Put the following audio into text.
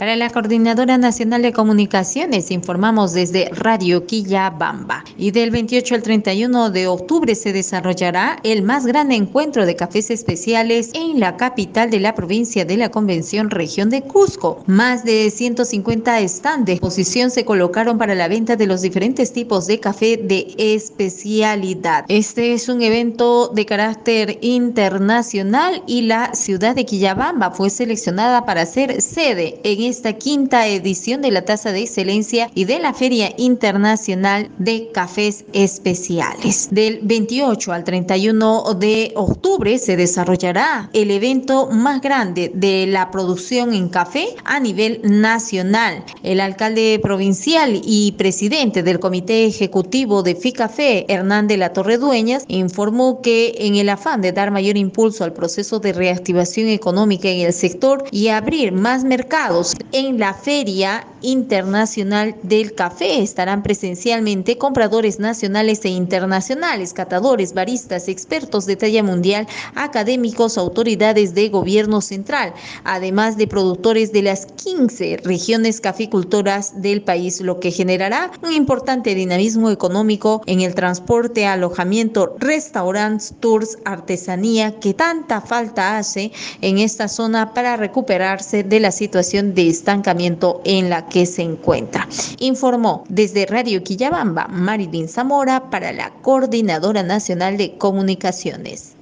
Para la Coordinadora Nacional de Comunicaciones, informamos desde Radio Quillabamba. Y del 28 al 31 de octubre se desarrollará el más grande encuentro de cafés especiales en la capital de la provincia de la Convención Región de Cusco. Más de 150 stands de exposición se colocaron para la venta de los diferentes tipos de café de especialidad. Este es un evento de carácter internacional y la ciudad de Quillabamba fue seleccionada para ser sede en esta quinta edición de la Tasa de Excelencia y de la Feria Internacional de Cafés Especiales. Del 28 al 31 de octubre se desarrollará el evento más grande de la producción en café a nivel nacional. El alcalde provincial y presidente del Comité Ejecutivo de FICAFE, Hernán de la Torredueñas, informó que en el afán de dar mayor impulso al proceso de reactivación económica en el sector y abrir más mercados en la Feria Internacional del Café. Estarán presencialmente compradores nacionales e internacionales, catadores, baristas, expertos de talla mundial, académicos, autoridades de gobierno central, además de productores de las 15 regiones caficultoras del país, lo que generará un importante dinamismo económico en el transporte, alojamiento, restaurantes, tours, artesanía, que tanta falta hace en esta zona para recuperarse de la situación de estancamiento en la que se encuentra. Informó desde Radio Quillabamba Marilyn Zamora para la Coordinadora Nacional de Comunicaciones.